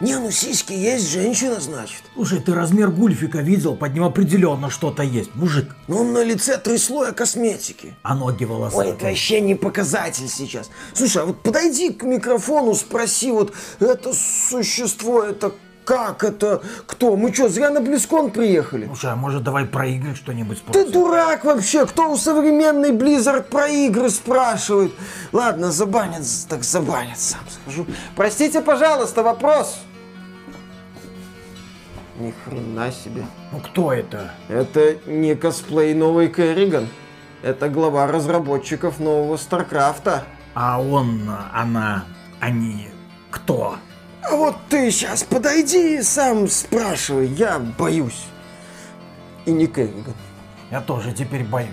Не, ну сиськи есть, женщина, значит. Слушай, ты размер гульфика видел? Под ним определенно что-то есть. Мужик. Ну, он на лице три слоя косметики. А ноги Ой, волосатые. это вообще не показатель сейчас. Слушай, а вот подойди к микрофону, спроси, вот это существо, это как, это кто? Мы что, зря на Близкон приехали? Слушай, а может давай про игры что-нибудь Ты спросим? дурак вообще, кто у современной Blizzard про игры спрашивает? Ладно, забанят, так забанят, сам скажу. Простите, пожалуйста, вопрос. Ни хрена себе. Ну кто это? Это не косплей новый Керриган. Это глава разработчиков нового Старкрафта. А он, она, они, кто? А вот ты сейчас подойди и сам спрашивай, я боюсь. И не Керриган. Я тоже теперь боюсь.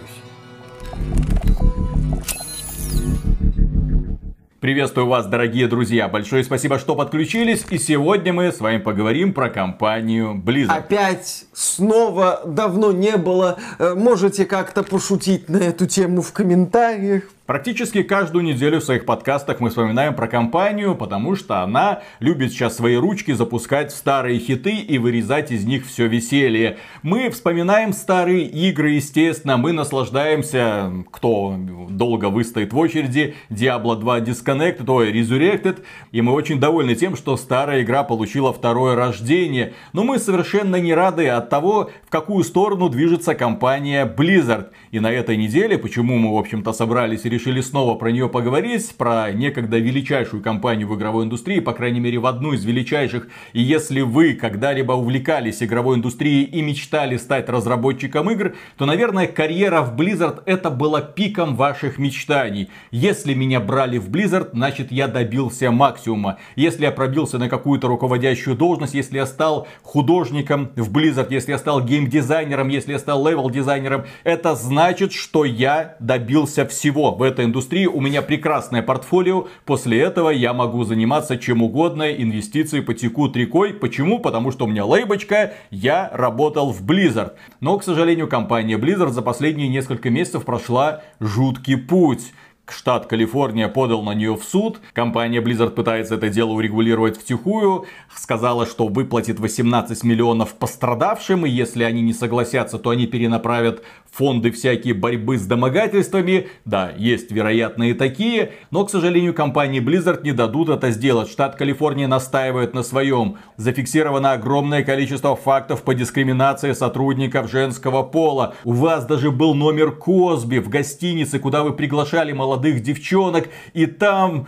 Приветствую вас, дорогие друзья. Большое спасибо, что подключились. И сегодня мы с вами поговорим про компанию Blizzard. Опять снова давно не было. Э, Можете как-то пошутить на эту тему в комментариях. Практически каждую неделю в своих подкастах мы вспоминаем про компанию, потому что она любит сейчас свои ручки запускать старые хиты и вырезать из них все веселье. Мы вспоминаем старые игры, естественно, мы наслаждаемся, кто долго выстоит в очереди, Diablo 2 Disconnected, ой, Resurrected, и мы очень довольны тем, что старая игра получила второе рождение. Но мы совершенно не рады от того, в какую сторону движется компания Blizzard. И на этой неделе, почему мы, в общем-то, собрались и решили снова про нее поговорить, про некогда величайшую компанию в игровой индустрии, по крайней мере, в одну из величайших. И если вы когда-либо увлекались игровой индустрией и мечтали стать разработчиком игр, то, наверное, карьера в Blizzard это было пиком ваших мечтаний. Если меня брали в Blizzard, значит я добился максимума. Если я пробился на какую-то руководящую должность, если я стал художником в Blizzard, если я стал геймдизайнером, если я стал левел-дизайнером, это значит, что я добился всего в этой индустрии. У меня прекрасное портфолио. После этого я могу заниматься чем угодно. Инвестиции потекут рекой. Почему? Потому что у меня лейбочка. Я работал в Blizzard. Но, к сожалению, компания Blizzard за последние несколько месяцев прошла жуткий путь. Штат Калифорния подал на нее в суд. Компания Blizzard пытается это дело урегулировать втихую. Сказала, что выплатит 18 миллионов пострадавшим. И если они не согласятся, то они перенаправят фонды всякие борьбы с домогательствами. Да, есть вероятные такие. Но, к сожалению, компании Blizzard не дадут это сделать. Штат Калифорния настаивает на своем. Зафиксировано огромное количество фактов по дискриминации сотрудников женского пола. У вас даже был номер Косби в гостинице, куда вы приглашали молодых девчонок. И там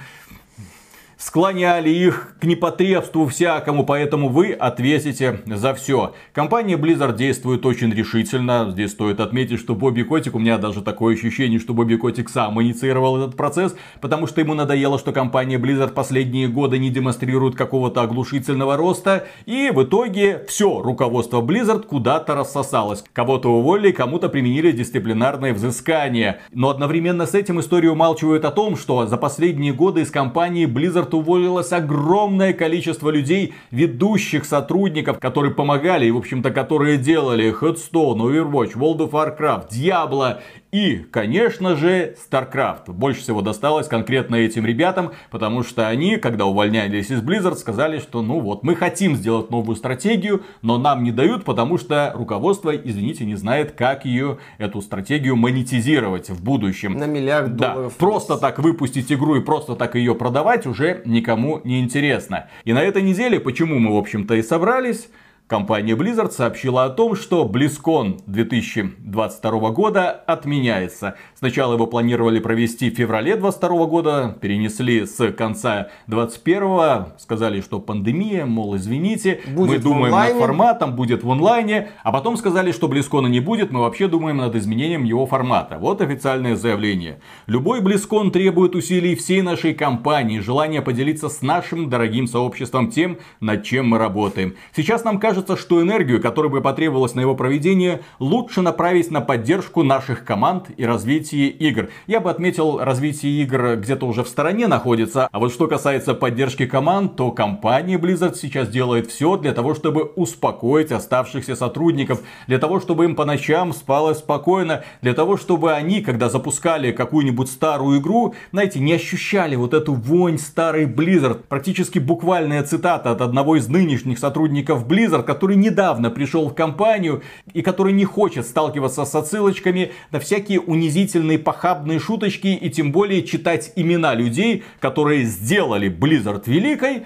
склоняли их к непотребству всякому, поэтому вы ответите за все. Компания Blizzard действует очень решительно. Здесь стоит отметить, что Бобби Котик, у меня даже такое ощущение, что Бобби Котик сам инициировал этот процесс, потому что ему надоело, что компания Blizzard последние годы не демонстрирует какого-то оглушительного роста, и в итоге все руководство Blizzard куда-то рассосалось. Кого-то уволили, кому-то применили дисциплинарное взыскание. Но одновременно с этим историю умалчивают о том, что за последние годы из компании Blizzard уволилось огромное количество людей, ведущих сотрудников, которые помогали и, в общем-то, которые делали Headstone, Overwatch, World of Warcraft, Diablo и, конечно же, StarCraft. Больше всего досталось конкретно этим ребятам, потому что они, когда увольнялись из Blizzard, сказали, что ну вот, мы хотим сделать новую стратегию, но нам не дают, потому что руководство, извините, не знает, как ее, эту стратегию монетизировать в будущем. На миллиард Да, долларов. просто так выпустить игру и просто так ее продавать уже никому не интересно. И на этой неделе, почему мы, в общем-то, и собрались, Компания Blizzard сообщила о том, что BlizzCon 2022 года отменяется. Сначала его планировали провести в феврале 2022 года, перенесли с конца 2021, сказали, что пандемия, мол, извините, Будет мы думаем над форматом, будет в онлайне, а потом сказали, что BlizzCon не будет, мы вообще думаем над изменением его формата. Вот официальное заявление. Любой BlizzCon требует усилий всей нашей компании, желания поделиться с нашим дорогим сообществом тем, над чем мы работаем. Сейчас нам кажется, кажется, что энергию, которая бы потребовалась на его проведение, лучше направить на поддержку наших команд и развитие игр. Я бы отметил, развитие игр где-то уже в стороне находится, а вот что касается поддержки команд, то компания Blizzard сейчас делает все для того, чтобы успокоить оставшихся сотрудников, для того, чтобы им по ночам спалось спокойно, для того, чтобы они, когда запускали какую-нибудь старую игру, знаете, не ощущали вот эту вонь старой Blizzard. Практически буквальная цитата от одного из нынешних сотрудников Blizzard, который недавно пришел в компанию и который не хочет сталкиваться с отсылочками на всякие унизительные похабные шуточки и тем более читать имена людей, которые сделали Blizzard великой,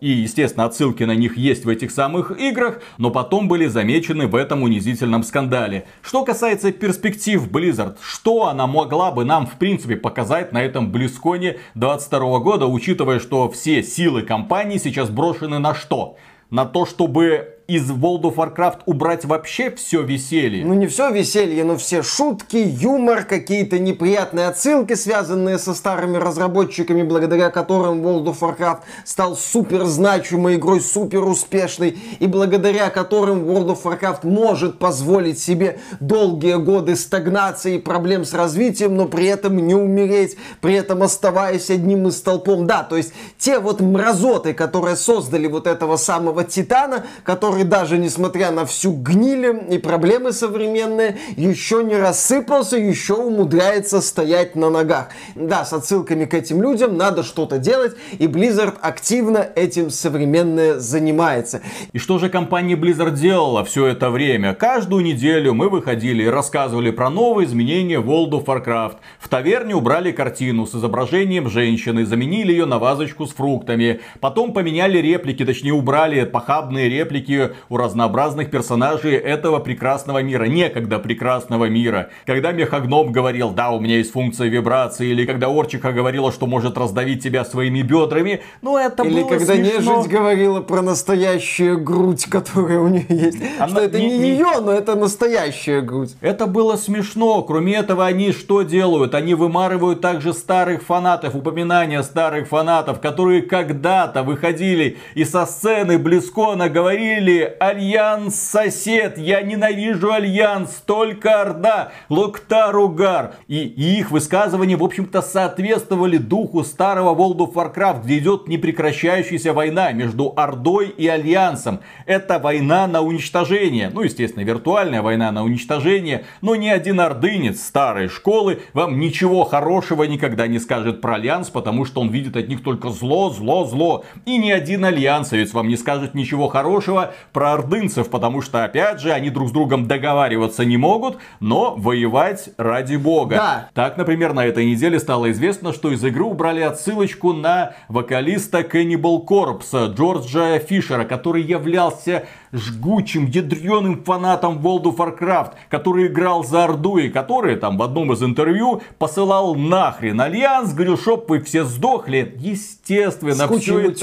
и, естественно, отсылки на них есть в этих самых играх, но потом были замечены в этом унизительном скандале. Что касается перспектив Blizzard, что она могла бы нам, в принципе, показать на этом Близконе 22 года, учитывая, что все силы компании сейчас брошены на что? На то, чтобы из World of Warcraft убрать вообще все веселье? Ну не все веселье, но все шутки, юмор, какие-то неприятные отсылки, связанные со старыми разработчиками, благодаря которым World of Warcraft стал супер значимой игрой, супер успешной, и благодаря которым World of Warcraft может позволить себе долгие годы стагнации и проблем с развитием, но при этом не умереть, при этом оставаясь одним из толпом. Да, то есть те вот мразоты, которые создали вот этого самого Титана, который который даже несмотря на всю гнили и проблемы современные, еще не рассыпался, еще умудряется стоять на ногах. Да, с отсылками к этим людям надо что-то делать, и Blizzard активно этим современное занимается. И что же компания Blizzard делала все это время? Каждую неделю мы выходили и рассказывали про новые изменения в World of Warcraft. В таверне убрали картину с изображением женщины, заменили ее на вазочку с фруктами. Потом поменяли реплики, точнее убрали похабные реплики у разнообразных персонажей этого прекрасного мира, некогда прекрасного мира. Когда Мехагном говорил, да, у меня есть функция вибрации, или когда Орчиха говорила, что может раздавить тебя своими бедрами, ну это или было когда смешно. Нежить говорила про настоящую грудь, которая у нее есть. Она что это не- не, не- ее, но это настоящая грудь. Это было смешно. Кроме этого, они что делают? Они вымарывают также старых фанатов, упоминания старых фанатов, которые когда-то выходили и со сцены BlizzCon а «Alliance сосёт, я ненавижу Альянс, только Орда, Lok'tar Ogar». И, и их высказывания, в общем-то, соответствовали духу старого World of Warcraft, где идет непрекращающаяся война между Ордой и Альянсом. Это война на уничтожение. Ну, естественно, виртуальная война на уничтожение. Но ни один ордынец старой школы вам ничего хорошего никогда не скажет про Альянс, потому что он видит от них только зло, зло, зло. И ни один альянсовец вам не скажет ничего хорошего про ордынцев, потому что, опять же, они друг с другом договариваться не могут, но воевать ради бога. Да. Так, например, на этой неделе стало известно, что из игры убрали отсылочку на вокалиста Cannibal Corpse Джорджа Фишера, который являлся жгучим, ядреным фанатом World of Warcraft, который играл за Орду и который там в одном из интервью посылал нахрен Альянс, говорил, чтоб вы все сдохли. Естественно, С всё это-.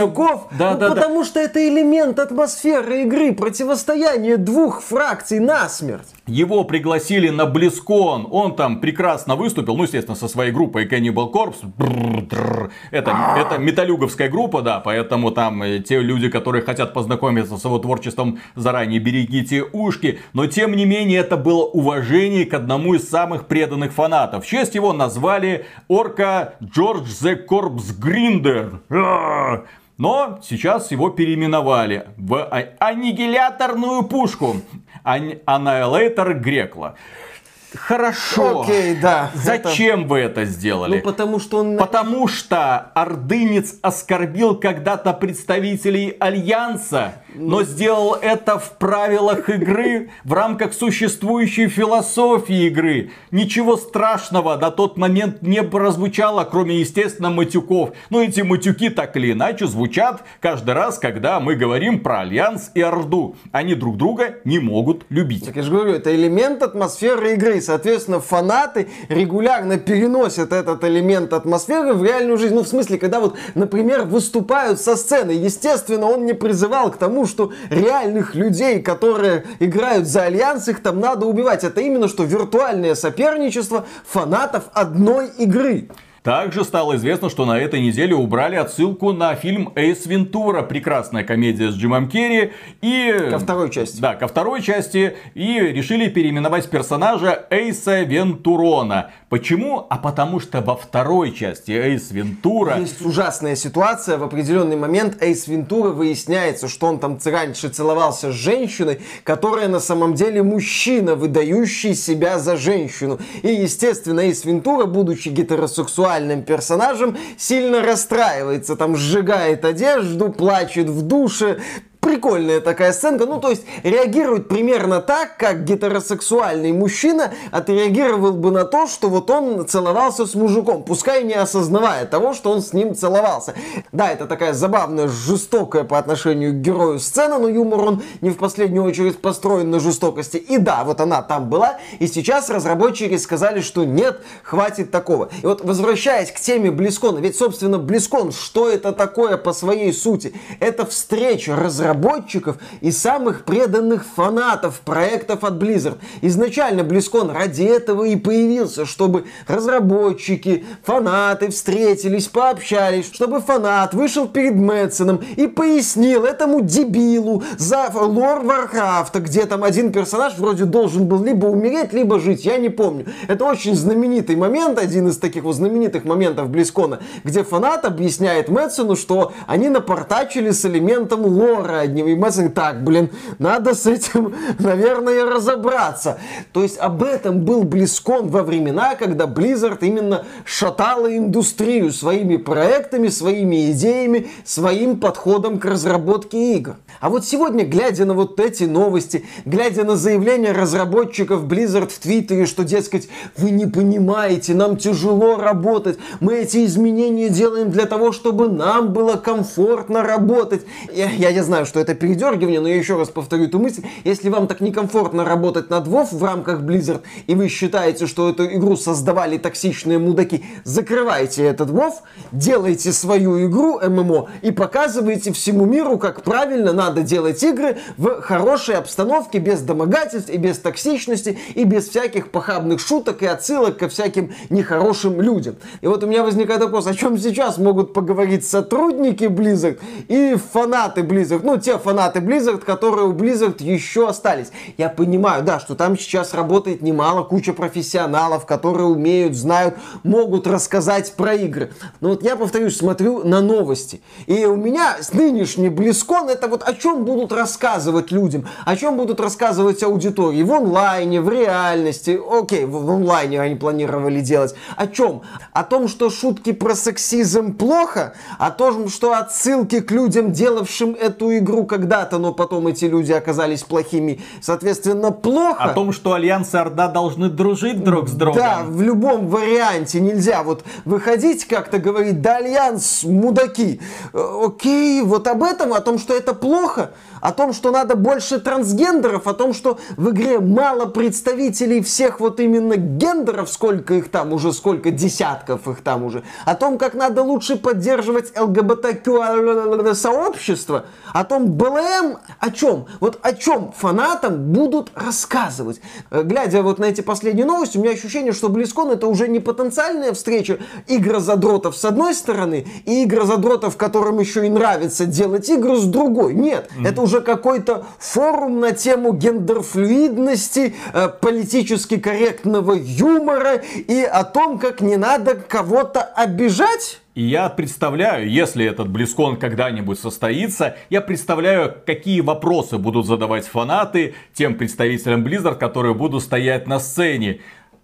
Да, Ну, да, да. потому что это элемент атмосферы игры, противостояние двух фракций насмерть. Его пригласили на BlizzCon. Он там прекрасно выступил. Ну, естественно, со своей группой Cannibal Corpse. Это, это металюговская группа, да. Поэтому там э, те люди, которые хотят познакомиться с его творчеством, заранее берегите ушки. Но, тем не менее, это было уважение к одному из самых преданных фанатов. В честь его назвали Орка George The Corpse Grinder. Но сейчас его переименовали в а- аннигиляторную пушку. Annihilator Грекла. Хорошо. Окей, да. Зачем вы это Это- сделали? Ну, потому что он... Потому что ордынец оскорбил когда-то представителей Альянса, но сделал это в правилах игры, в рамках существующей философии игры. Ничего страшного на тот момент не прозвучало, кроме, естественно, матюков. Но эти матюки так или иначе звучат каждый раз, когда мы говорим про Альянс и Орду. Они друг друга не могут любить. Так я же говорю, это элемент атмосферы игры. Соответственно, фанаты регулярно переносят этот элемент атмосферы в реальную жизнь. Ну, в смысле, когда вот, например, выступают со сцены. Естественно, он не призывал к тому, что реальных людей, которые играют за Альянс, их там надо убивать. Это именно что виртуальное соперничество фанатов одной игры. Также стало известно, что на этой неделе убрали отсылку на фильм Эйс Вентура. Прекрасная комедия с Джимом Керри. И... Ко второй части. Да, ко второй части. И решили переименовать персонажа Эйса Вентурона. Почему? А потому что во второй части Эйс Вентура... Есть ужасная ситуация. В определенный момент Эйс Вентура выясняется, что он там раньше целовался с женщиной, которая на самом деле мужчина, выдающий себя за женщину. И, естественно, Эйс Вентура, будучи гетеросексуальным персонажем, сильно расстраивается, там сжигает одежду, плачет в душе, прикольная такая сценка. Ну, то есть, реагирует примерно так, как гетеросексуальный мужчина отреагировал бы на то, что вот он целовался с мужиком, пускай не осознавая того, что он с ним целовался. Да, это такая забавная, жестокая по отношению к герою сцена, но юмор он не в последнюю очередь построен на жестокости. И да, вот она там была, и сейчас разработчики сказали, что нет, хватит такого. И вот возвращаясь к теме Близкона, ведь, собственно, Близкон, что это такое по своей сути? Это встреча разработчиков разработчиков и самых преданных фанатов проектов от Blizzard. Изначально BlizzCon ради этого и появился, чтобы разработчики, фанаты встретились, пообщались, чтобы фанат вышел перед Мэтсоном и пояснил этому дебилу за лор Варкрафта, где там один персонаж вроде должен был либо умереть, либо жить, я не помню. Это очень знаменитый момент, один из таких вот знаменитых моментов BlizzCon а, где фанат объясняет Мэтсону, что они напортачили с элементом лора одним. И Мэтсон, так, блин, надо с этим, наверное, разобраться. То есть об этом был Близкон во времена, когда Blizzard именно шатала индустрию своими проектами, своими идеями, своим подходом к разработке игр. А вот сегодня, глядя на вот эти новости, глядя на заявления разработчиков Blizzard в Твиттере, что, дескать, вы не понимаете, нам тяжело работать, мы эти изменения делаем для того, чтобы нам было комфортно работать. Я, я не знаю, что это передергивание, но я еще раз повторю эту мысль. Если вам так некомфортно работать над WoW в рамках Blizzard, и вы считаете, что эту игру создавали токсичные мудаки, закрывайте этот WoW, делайте свою игру ММО и показывайте всему миру, как правильно надо делать игры в хорошей обстановке, без домогательств и без токсичности, и без всяких похабных шуток и отсылок ко всяким нехорошим людям. И вот у меня возникает вопрос, о чем сейчас могут поговорить сотрудники Blizzard и фанаты Blizzard, ну, те фанаты Blizzard, которые у Blizzard еще остались. Я понимаю, да, что там сейчас работает немало, куча профессионалов, которые умеют, знают, могут рассказать про игры. Но вот я, повторюсь, смотрю на новости. И у меня с нынешний Близкон это вот о чем будут рассказывать людям, о чем будут рассказывать аудитории в онлайне, в реальности. Окей, в онлайне они планировали делать. О чем? О том, что шутки про сексизм плохо, о том, что отсылки к людям, делавшим эту игру, игру когда-то, но потом эти люди оказались плохими. Соответственно, плохо. О том, что Альянс и Орда должны дружить друг с другом. Да, в любом варианте нельзя вот выходить как-то говорить, да, Альянс, мудаки. Э, окей, вот об этом, о том, что это плохо о том, что надо больше трансгендеров, о том, что в игре мало представителей всех вот именно гендеров, сколько их там уже, сколько десятков их там уже, о том, как надо лучше поддерживать ЛГБТК сообщество, о том БЛМ, о чем? Вот о чем фанатам будут рассказывать. Э, глядя вот на эти последние новости, у меня ощущение, что Близкон это уже не потенциальная встреча игрозадротов с одной стороны и игрозадротов, которым еще и нравится делать игры с другой. Нет, mm-hmm. это уже уже какой-то форум на тему гендерфлюидности, э, политически корректного юмора и о том, как не надо кого-то обижать? И я представляю, если этот Близкон когда-нибудь состоится, я представляю, какие вопросы будут задавать фанаты тем представителям Blizzard, которые будут стоять на сцене.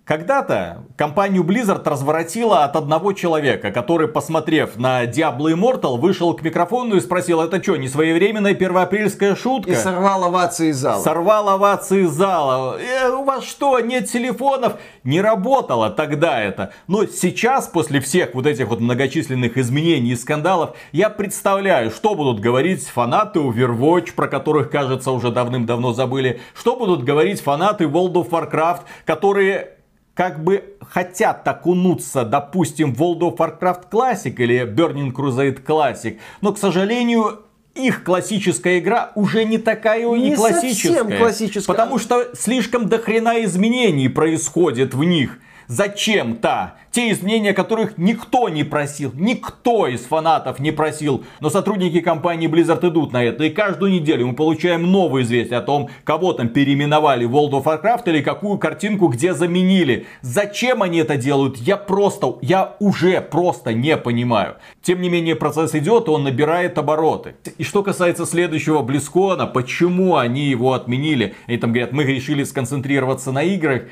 Когда-то компанию Blizzard разворотила от одного человека, который, посмотрев на Diablo Immortal, вышел к микрофону и спросил, это что, не своевременная первоапрельская шутка? И сорвал овации из зала. Сорвал овации из зала. Э, у вас что, нет телефонов? Не работало тогда это. Но сейчас, после всех вот этих вот многочисленных изменений и скандалов, я представляю, что будут говорить фанаты Overwatch, про которых, кажется, уже давным-давно забыли. Что будут говорить фанаты World of Warcraft, которые как бы хотят окунуться, допустим, в World of Warcraft Classic или Burning Crusade Classic, но, к сожалению, их классическая игра уже не такая не, не классическая. классическая. Потому что слишком дохрена изменений происходит в них. Зачем-то те изменения, которых никто не просил, никто из фанатов не просил, но сотрудники компании Blizzard идут на это, и каждую неделю мы получаем новые известия о том, кого там переименовали в World of Warcraft или какую картинку где заменили. Зачем они это делают, я просто, я уже просто не понимаю. Тем не менее, процесс идет, он набирает обороты. И что касается следующего Близкона, почему они его отменили? Они там говорят, мы решили сконцентрироваться на играх.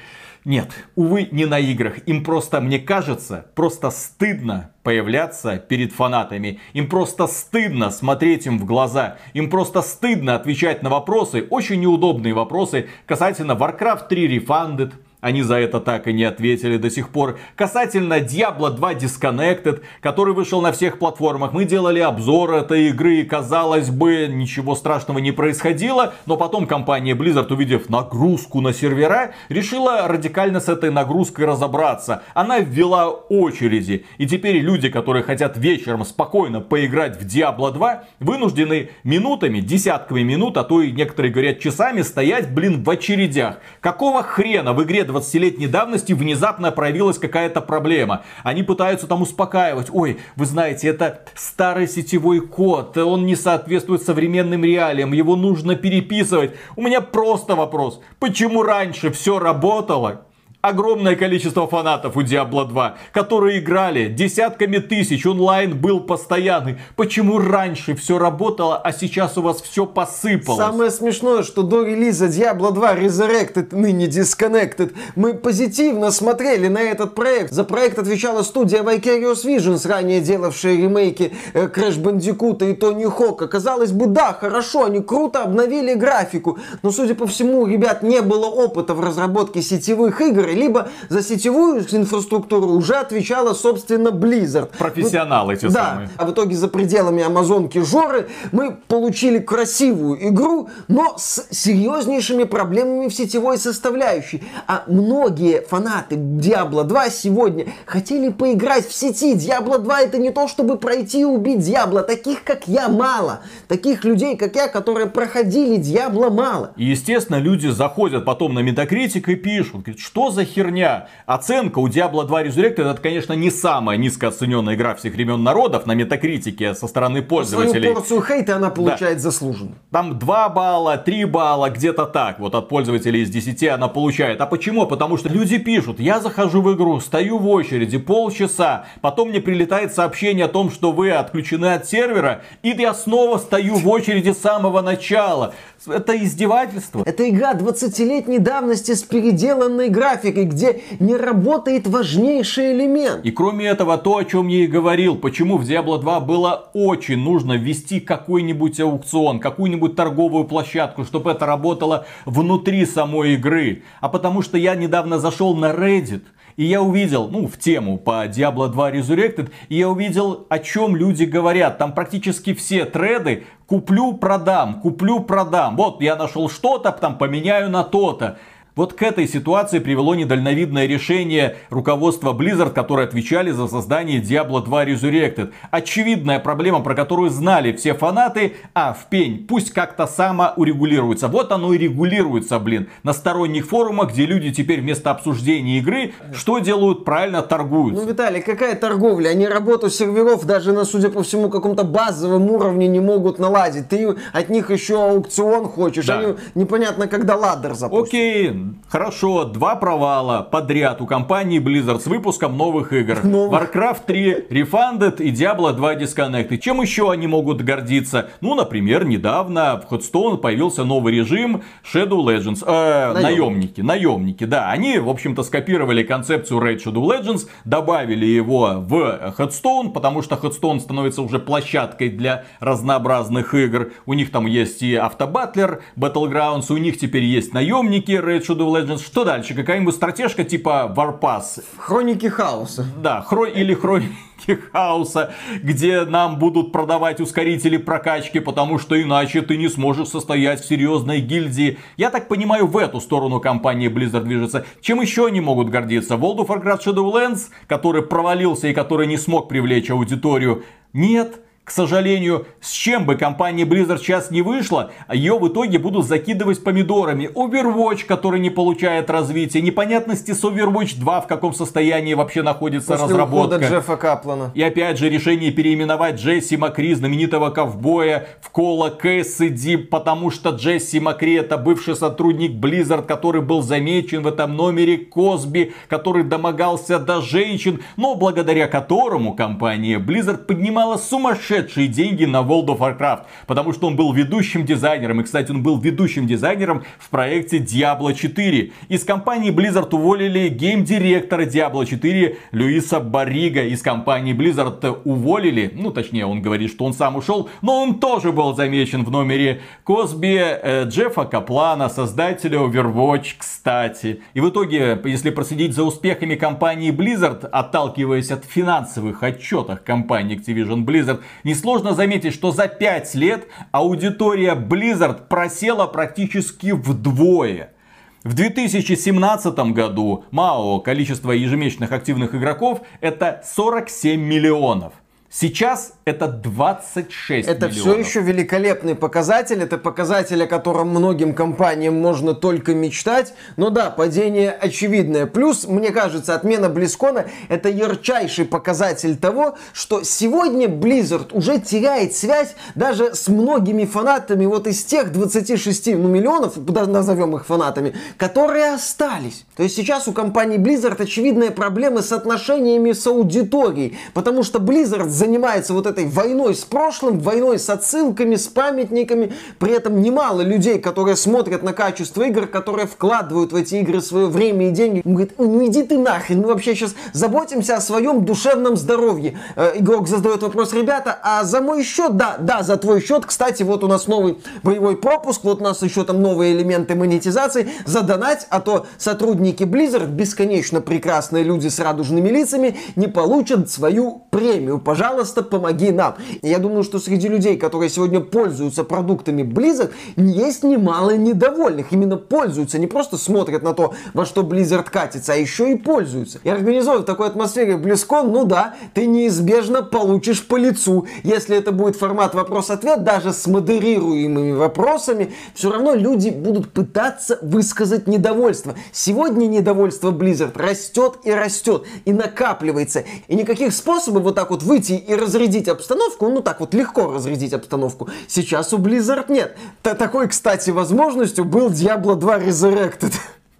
Нет, увы, не на играх. Им просто, мне кажется, просто стыдно появляться перед фанатами. Им просто стыдно смотреть им в глаза. Им просто стыдно отвечать на вопросы, очень неудобные вопросы касательно Warcraft 3 Refunded, они за это так и не ответили до сих пор. Касательно Diablo 2 Disconnected, который вышел на всех платформах. Мы делали обзор этой игры и казалось бы ничего страшного не происходило. Но потом компания Blizzard, увидев нагрузку на сервера, решила радикально с этой нагрузкой разобраться. Она ввела очереди. И теперь люди, которые хотят вечером спокойно поиграть в Diablo 2, вынуждены минутами, десятками минут, а то и некоторые говорят часами стоять, блин, в очередях. Какого хрена в игре 20-летней давности внезапно проявилась какая-то проблема. Они пытаются там успокаивать. Ой, вы знаете, это старый сетевой код, он не соответствует современным реалиям, его нужно переписывать. У меня просто вопрос. Почему раньше все работало, огромное количество фанатов у Diablo 2, которые играли десятками тысяч, онлайн был постоянный. Почему раньше все работало, а сейчас у вас все посыпалось? Самое смешное, что до релиза Diablo 2 Resurrected, ныне Disconnected, мы позитивно смотрели на этот проект. За проект отвечала студия Vicarious Visions, ранее делавшая ремейки э, Crash Bandicoot и Тони Хока. Казалось бы, да, хорошо, они круто обновили графику, но, судя по всему, у ребят не было опыта в разработке сетевых игр, либо за сетевую инфраструктуру уже отвечала, собственно, Blizzard. Профессионалы эти да, самые. а в итоге за пределами Амазонки Жоры мы получили красивую игру, но с серьезнейшими проблемами в сетевой составляющей. А многие фанаты Diablo 2 сегодня хотели поиграть в сети. Diablo 2 это не то, чтобы пройти и убить Diablo. Таких, как я, мало. Таких людей, как я, которые проходили Diablo, мало. И, естественно, люди заходят потом на Metacritic и пишут, говорят, что за херня? Оценка у Diablo 2 Resurrected это, конечно, не самая низкооцененная игра всех времен народов на Метакритике со стороны пользователей. Свою порцию хейта она получает да. заслуженно. Там 2 балла, 3 балла, где-то так. Вот от пользователей из 10 она получает. А почему? Потому что люди пишут, я захожу в игру, стою в очереди полчаса, потом мне прилетает сообщение о том, что вы отключены от сервера, и я снова стою в очереди с самого начала. Это издевательство. Это игра 20-летней давности с переделанной графикой, где не работает важнейший элемент. И кроме этого, то, о чем я и говорил, почему в Diablo 2 было очень нужно ввести какой-нибудь аукцион, какую-нибудь торговую площадку, чтобы это работало внутри самой игры. А потому что я недавно зашел на Reddit, и я увидел, ну, в тему по Diablo 2 Resurrected, и я увидел, о чем люди говорят. Там практически все треды куплю, продам, куплю, продам. Вот я нашел что-то, там поменяю на то-то. Вот к этой ситуации привело недальновидное решение руководства Blizzard, которые отвечали за создание Diablo 2 Resurrected. Очевидная проблема, про которую знали все фанаты, а в пень, пусть как-то само урегулируется. Вот оно и регулируется, блин, на сторонних форумах, где люди теперь вместо обсуждения игры, что делают? Правильно торгуют. Ну, Виталий, какая торговля? Они работу серверов даже на, судя по всему, каком-то базовом уровне не могут наладить. Ты от них еще аукцион хочешь, да. они непонятно, когда ладдер запустят. Окей, Хорошо, два провала подряд у компании Blizzard с выпуском новых игр. Новых. Warcraft 3 Refunded и Diablo 2 Disconnected. Чем еще они могут гордиться? Ну, например, недавно в Hearthstone появился новый режим Shadow Legends. Э, наемники. Наемники, да. Они, в общем-то, скопировали концепцию Raid Shadow Legends, добавили его в Hearthstone, потому что Hearthstone становится уже площадкой для разнообразных игр. У них там есть и автобатлер, Battlegrounds, у них теперь есть наемники Raid Shadow Shadow Legends. Что дальше? Какая-нибудь стратежка типа Warpass? Хроники хаоса. Да, хро... или хроники хаоса, где нам будут продавать ускорители прокачки, потому что иначе ты не сможешь состоять в серьезной гильдии. Я так понимаю, в эту сторону компания Blizzard движется. Чем еще они могут гордиться? World of Warcraft Shadowlands, который провалился и который не смог привлечь аудиторию? Нет, к сожалению, с чем бы компания Blizzard сейчас не вышла, ее в итоге будут закидывать помидорами. Overwatch, который не получает развития, непонятности с Overwatch 2, в каком состоянии вообще находится После разработка. Джеффа Каплана. И опять же решение переименовать Джесси Макри, знаменитого ковбоя, в Кола Кэссиди, потому что Джесси Макри это бывший сотрудник Blizzard, который был замечен в этом номере Косби, который домогался до женщин, но благодаря которому компания Blizzard поднимала сумасшедшие сумасшедшие деньги на World of Warcraft, потому что он был ведущим дизайнером. И, кстати, он был ведущим дизайнером в проекте Diablo 4. Из компании Blizzard уволили гейм-директора Diablo 4 Люиса Барига. Из компании Blizzard уволили, ну, точнее, он говорит, что он сам ушел, но он тоже был замечен в номере Косби э, Джеффа Каплана, создателя Overwatch, кстати. И в итоге, если проследить за успехами компании Blizzard, отталкиваясь от финансовых отчетов компании Activision Blizzard, Несложно заметить, что за 5 лет аудитория Blizzard просела практически вдвое. В 2017 году МАО количество ежемесячных активных игроков это 47 миллионов. Сейчас это 26 Это миллионов. все еще великолепный показатель. Это показатель, о котором многим компаниям можно только мечтать. Но да, падение очевидное. Плюс, мне кажется, отмена Близкона это ярчайший показатель того, что сегодня Blizzard уже теряет связь даже с многими фанатами вот из тех 26 ну, миллионов, назовем их фанатами, которые остались. То есть сейчас у компании Blizzard очевидная проблема с отношениями с аудиторией. Потому что Blizzard занимается вот этой войной с прошлым, войной с отсылками, с памятниками. При этом немало людей, которые смотрят на качество игр, которые вкладывают в эти игры свое время и деньги. Он говорит, ну иди ты нахрен, мы вообще сейчас заботимся о своем душевном здоровье. Э, игрок задает вопрос, ребята, а за мой счет? Да, да, за твой счет. Кстати, вот у нас новый боевой пропуск, вот у нас еще там новые элементы монетизации. Задонать, а то сотрудники Blizzard, бесконечно прекрасные люди с радужными лицами, не получат свою премию. Пожалуйста, пожалуйста, помоги нам. И я думаю, что среди людей, которые сегодня пользуются продуктами Blizzard, есть немало недовольных. Именно пользуются, не просто смотрят на то, во что Blizzard катится, а еще и пользуются. И организовывая в такой атмосфере BlizzCon, ну да, ты неизбежно получишь по лицу. Если это будет формат вопрос-ответ, даже с модерируемыми вопросами, все равно люди будут пытаться высказать недовольство. Сегодня недовольство Blizzard растет и растет, и накапливается. И никаких способов вот так вот выйти и разрядить обстановку, ну так вот легко разрядить обстановку, сейчас у Blizzard нет. Т такой, кстати, возможностью был Diablo 2 Resurrected.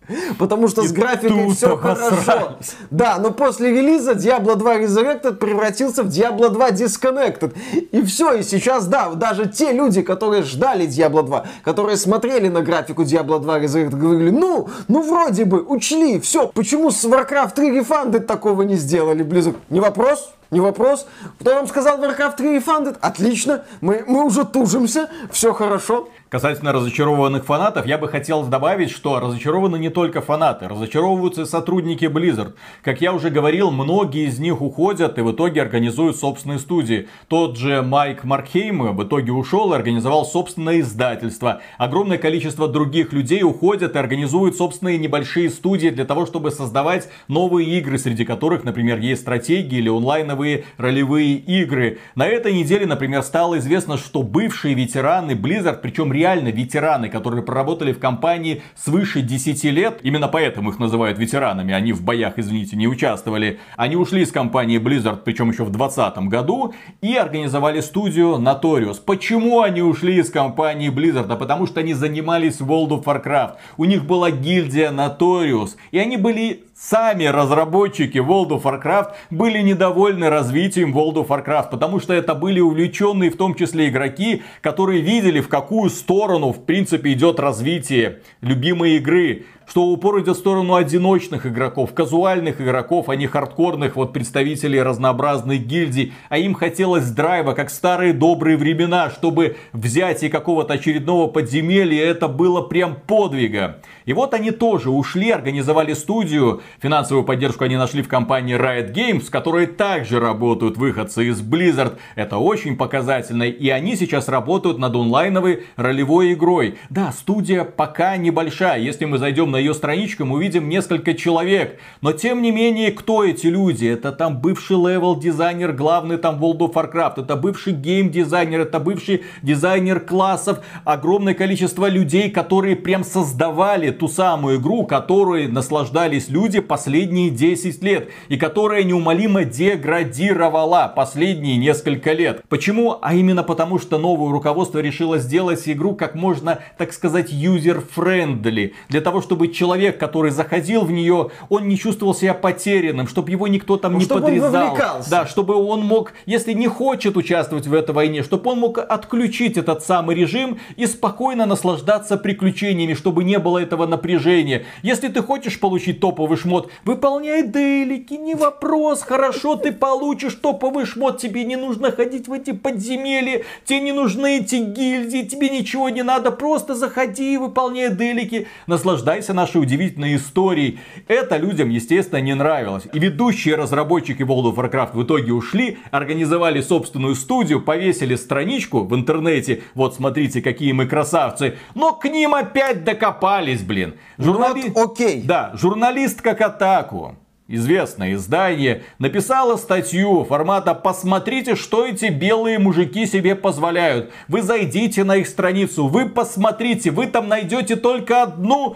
Потому что И с графикой все хорошо. Да, но после релиза Diablo 2 Resurrected превратился в Diablo 2 Disconnected. И все, и сейчас, да, даже те люди, которые ждали Diablo 2, которые смотрели на графику Diablo 2 Resurrected, говорили, ну, ну вроде бы, учли, все, почему с Warcraft 3 Refunded такого не сделали, Blizzard? Не вопрос, не вопрос. Кто вам сказал Warcraft 3 Refunded? Отлично, мы, мы уже тужимся, все хорошо. Касательно разочарованных фанатов, я бы хотел добавить, что разочарованы не только фанаты, разочаровываются и сотрудники Blizzard. Как я уже говорил, многие из них уходят и в итоге организуют собственные студии. Тот же Майк Маркхейм в итоге ушел и организовал собственное издательство. Огромное количество других людей уходят и организуют собственные небольшие студии для того, чтобы создавать новые игры, среди которых, например, есть стратегии или онлайновые ролевые игры. На этой неделе, например, стало известно, что бывшие ветераны Blizzard, причем реально ветераны, которые проработали в компании свыше 10 лет, именно поэтому их называют ветеранами, они в боях, извините, не участвовали, они ушли из компании Blizzard, причем еще в 2020 году, и организовали студию Notorious. Почему они ушли из компании Blizzard? Да потому что они занимались World of Warcraft. У них была гильдия Notorious, и они были Сами разработчики World of Warcraft были недовольны развитием World of Warcraft, потому что это были увлеченные в том числе игроки, которые видели в какую сторону в принципе идет развитие любимой игры что упор идет в сторону одиночных игроков, казуальных игроков, а не хардкорных вот представителей разнообразных гильдий. А им хотелось драйва, как старые добрые времена, чтобы взять и какого-то очередного подземелья, это было прям подвига. И вот они тоже ушли, организовали студию. Финансовую поддержку они нашли в компании Riot Games, в которой также работают выходцы из Blizzard. Это очень показательно. И они сейчас работают над онлайновой ролевой игрой. Да, студия пока небольшая. Если мы зайдем на на ее страничку, мы увидим несколько человек. Но тем не менее, кто эти люди? Это там бывший левел-дизайнер, главный там World of Warcraft, это бывший гейм-дизайнер, это бывший дизайнер классов, огромное количество людей, которые прям создавали ту самую игру, которой наслаждались люди последние 10 лет, и которая неумолимо деградировала последние несколько лет. Почему? А именно потому, что новое руководство решило сделать игру как можно, так сказать, user-friendly. Для того, чтобы человек, который заходил в нее, он не чувствовал себя потерянным, чтобы его никто там Ну, не чтобы он подрезал. вовлекался. Да, чтобы он мог, если не хочет участвовать в этой войне, чтобы он мог отключить этот самый режим и спокойно наслаждаться приключениями, чтобы не было этого напряжения. Если ты хочешь получить топовый шмот, выполняй дейлики, не вопрос, хорошо, ты получишь топовый шмот, тебе не нужно ходить в эти подземелья, тебе не нужны эти гильдии, тебе ничего не надо, просто заходи и выполняй делики, наслаждайся нашей удивительной историей. Это людям, естественно, не нравилось. И ведущие разработчики World of Warcraft в итоге ушли, организовали собственную студию, повесили страничку в интернете, вот смотрите, какие мы красавцы, но к ним опять докопались, блин. Журнали- Вот окей. Да, журналистка Катаку известное издание, написала статью формата «Посмотрите, что эти белые мужики себе позволяют». Вы зайдите на их страницу, вы посмотрите, вы там найдете только одну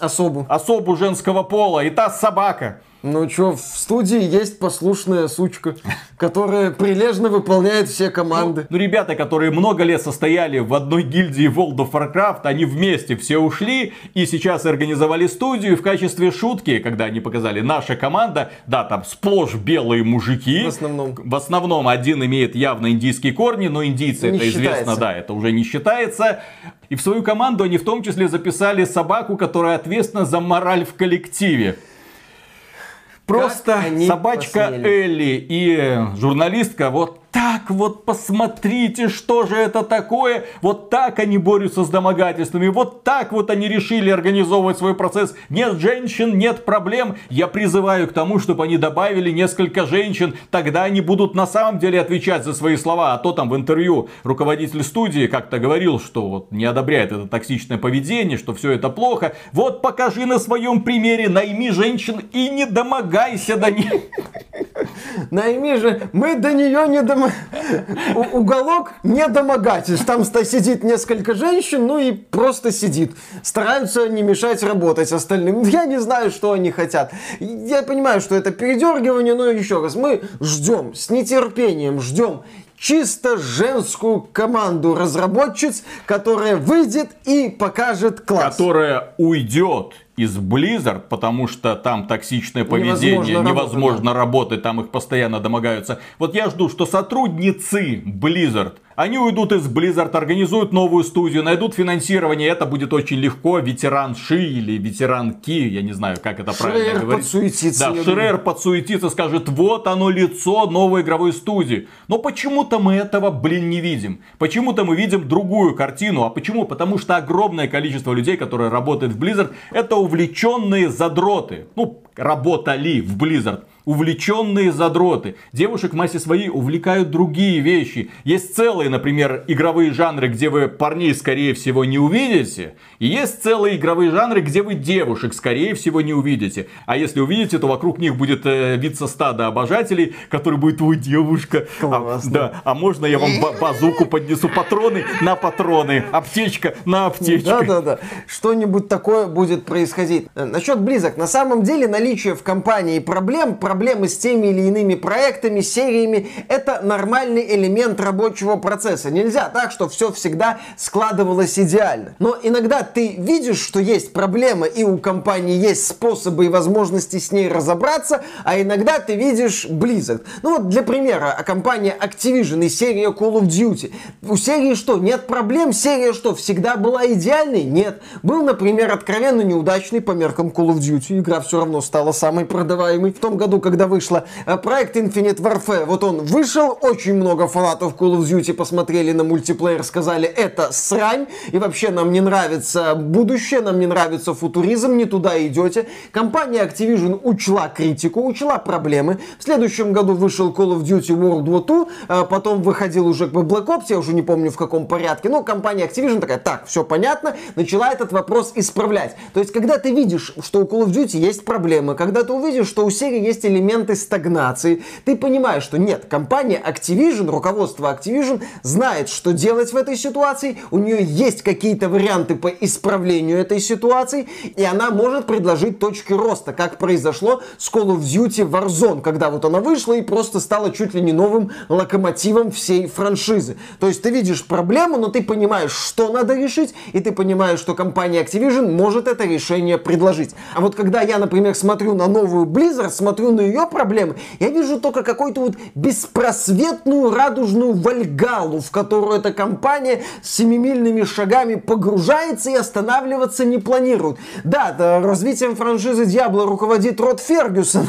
Особу. особу женского пола, и та собака. Ну чё, в студии есть послушная сучка, которая прилежно выполняет все команды. Ну, ребята, которые много лет состояли в одной гильдии World of Warcraft, они вместе все ушли и сейчас организовали студию. И в качестве шутки, когда они показали наша команда, да, там сплошь белые мужики. В основном. В основном один имеет явно индийские корни, но индийцы, Не это известно, считается. да, это уже не считается. И в свою команду они в том числе записали собаку, которая ответственна за мораль в коллективе. Просто собачка посмели? Элли и журналистка вот так вот посмотрите, что же это такое. Вот так они борются с домогательствами. Вот так вот они решили организовывать свой процесс. Нет женщин, нет проблем. Я призываю к тому, чтобы они добавили несколько женщин. Тогда они будут на самом деле отвечать за свои слова. А то там в интервью руководитель студии как-то говорил, что вот не одобряет это токсичное поведение, что все это плохо. Вот покажи на своем примере, найми женщин и не домогайся до них. Найми же, мы до нее не дома... У- Уголок не домогательств. Там сидит несколько женщин, ну и просто сидит. Стараются не мешать работать остальным. Я не знаю, что они хотят. Я понимаю, что это передергивание, но еще раз, мы ждем, с нетерпением ждем чисто женскую команду разработчиц, которая выйдет и покажет класс. которая уйдет из Blizzard, потому что там токсичное поведение, Невозможно невозможно, работать, работать, там их постоянно домогаются. Вот я жду, что сотрудницы Blizzard, они уйдут из Blizzard, организуют новую студию, найдут финансирование, это будет очень легко. Ветеран Ши или ветеран Ки, я не знаю, как это правильно Шрейер говорить. подсуетится, Да, я Шрейер подсуетится, скажет, вот оно лицо новой игровой студии. Но почему-то мы этого, блин, не видим. Почему-то мы видим другую картину. А почему? Потому что огромное количество людей, которые работают в Blizzard, это увлеченные задроты. Ну, работали в Blizzard. Увлеченные задроты. Девушек в массе своей увлекают другие вещи. Есть целые, например, игровые жанры, где вы парней, скорее всего, не увидите. И есть целые игровые жанры, где вы девушек, скорее всего, не увидите. А если увидите, то вокруг них будет э, виться стадо обожателей, который будет, ой, девушка. А, Классно. да, а можно я вам ба- базуку поднесу? Патроны на патроны. Аптечка на аптечку. Да-да-да. Что-нибудь такое будет происходить. Э, Насчет Blizzard. На самом деле наличие в компании проблем, проблемы с теми или иными проектами, сериями, это нормальный элемент рабочего процесса. Нельзя так, что все всегда складывалось идеально. Но иногда ты видишь, что есть проблема, и у компании есть способы и возможности с ней разобраться, а иногда ты видишь Blizzard. Ну вот для примера, а компания Activision и серия Call of Duty. У серии что, нет проблем? Серия что, всегда была идеальной? Нет. Был, например, откровенно неудачный по меркам Call of Duty. Игра все равно стала самой продаваемой. В том году, когда вышла. Проект Infinite Warfare, вот он вышел, очень много фанатов Call of Duty посмотрели на мультиплеер, сказали, это срань, и вообще нам не нравится будущее, нам не нравится футуризм, не туда идете. Компания Activision учла критику, учла проблемы. В следующем году вышел Call of Duty World War II, а потом выходил уже Black Ops, я уже не помню в каком порядке. Но компания Activision такая, так, все понятно, начала этот вопрос исправлять. То есть, когда ты видишь, что у Call of Duty есть проблемы, когда ты увидишь, что у серии есть элементы стагнации, ты понимаешь, что нет, компания Activision, руководство Activision знает, что делать в этой ситуации, у нее есть какие-то варианты по исправлению этой ситуации, и она может предложить точки роста, как произошло с Call of Duty Warzone, когда вот она вышла и просто стала чуть ли не новым локомотивом всей франшизы. То есть ты видишь проблему, но ты понимаешь, что надо решить, и ты понимаешь, что компания Activision может это решение предложить. А вот когда я, например, смотрю на новую Blizzard, смотрю на ее проблемы, я вижу только какую-то вот беспросветную радужную вальгалу, в которую эта компания семимильными шагами погружается и останавливаться не планирует. Да, развитием франшизы Diablo руководит Род Фергюсон,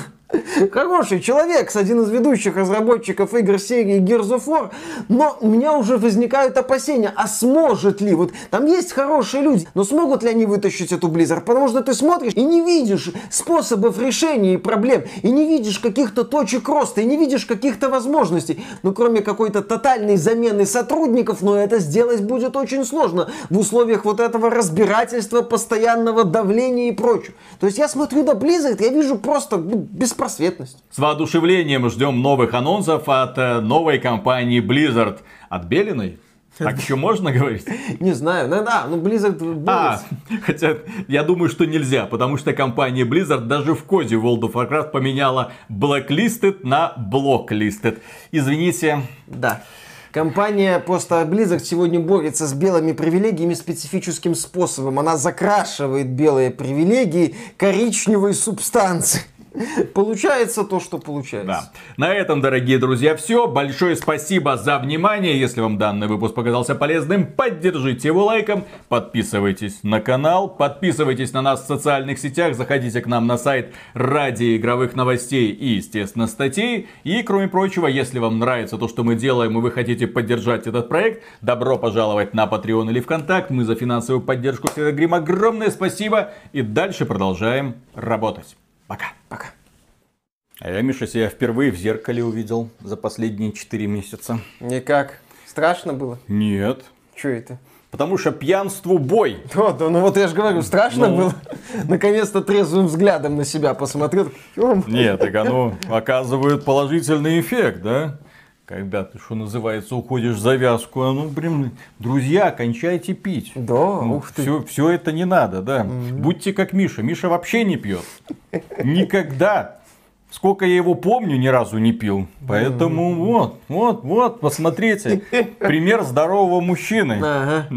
Хороший человек, один из ведущих разработчиков игр серии Gears of War, но у меня уже возникают опасения, а сможет ли, вот там есть хорошие люди, но смогут ли они вытащить эту Blizzard? Потому что ты смотришь и не видишь способов решения проблем, и не видишь каких-то точек роста, и не видишь каких-то возможностей, ну кроме какой-то тотальной замены сотрудников, но это сделать будет очень сложно в условиях вот этого разбирательства, постоянного давления и прочего. То есть я смотрю на Blizzard, я вижу просто ну, без беспросветность. С воодушевлением ждем новых анонсов от э, новой компании Blizzard. От Белиной? Так еще можно говорить? Не знаю, ну да, ну Blizzard... А, хотя я думаю, что нельзя, потому что компания Blizzard даже в коде World of Warcraft поменяла Blacklisted на Blocklisted. Извините. Да. Компания просто Blizzard сегодня борется с белыми привилегиями специфическим способом. Она закрашивает белые привилегии коричневой субстанцией. Получается то, что получается. Да. На этом, дорогие друзья, все. Большое спасибо за внимание. Если вам данный выпуск показался полезным, поддержите его лайком. Подписывайтесь на канал. Подписывайтесь на нас в социальных сетях. Заходите к нам на сайт ради игровых новостей и, естественно, статей. И, кроме прочего, если вам нравится то, что мы делаем, и вы хотите поддержать этот проект, добро пожаловать на Patreon или ВКонтакт. Мы за финансовую поддержку всегда говорим огромное спасибо. И дальше продолжаем работать. Пока. Пока. А я, Миша, себя впервые в зеркале увидел за последние 4 месяца. Никак. Страшно было? Нет. Что это? Потому что пьянству бой. Да, да, ну вот я же говорю, страшно ну... было. Наконец-то трезвым взглядом на себя посмотрел. Нет, так оно оказывает положительный эффект, да? Когда ты, что называется, уходишь в завязку, а ну, блин, друзья, кончайте пить. Да, ну, ух ты. Все, все это не надо, да. Mm-hmm. Будьте как Миша. Миша вообще не пьет. Никогда. Сколько я его помню, ни разу не пил. Поэтому mm-hmm. вот, вот, вот, посмотрите. Пример здорового мужчины. Ага.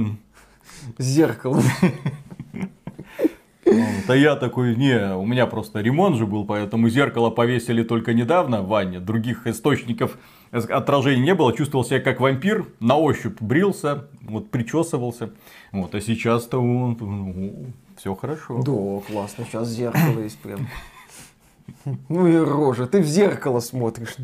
Зеркало. Да я такой, не, у меня просто ремонт же был, поэтому зеркало повесили только недавно в ванне. Других источников отражений не было, чувствовал себя как вампир, на ощупь брился, вот причесывался. Вот, а сейчас-то вот, все хорошо. Да, классно, сейчас зеркало есть прям. Ну и рожа, ты в зеркало смотришь.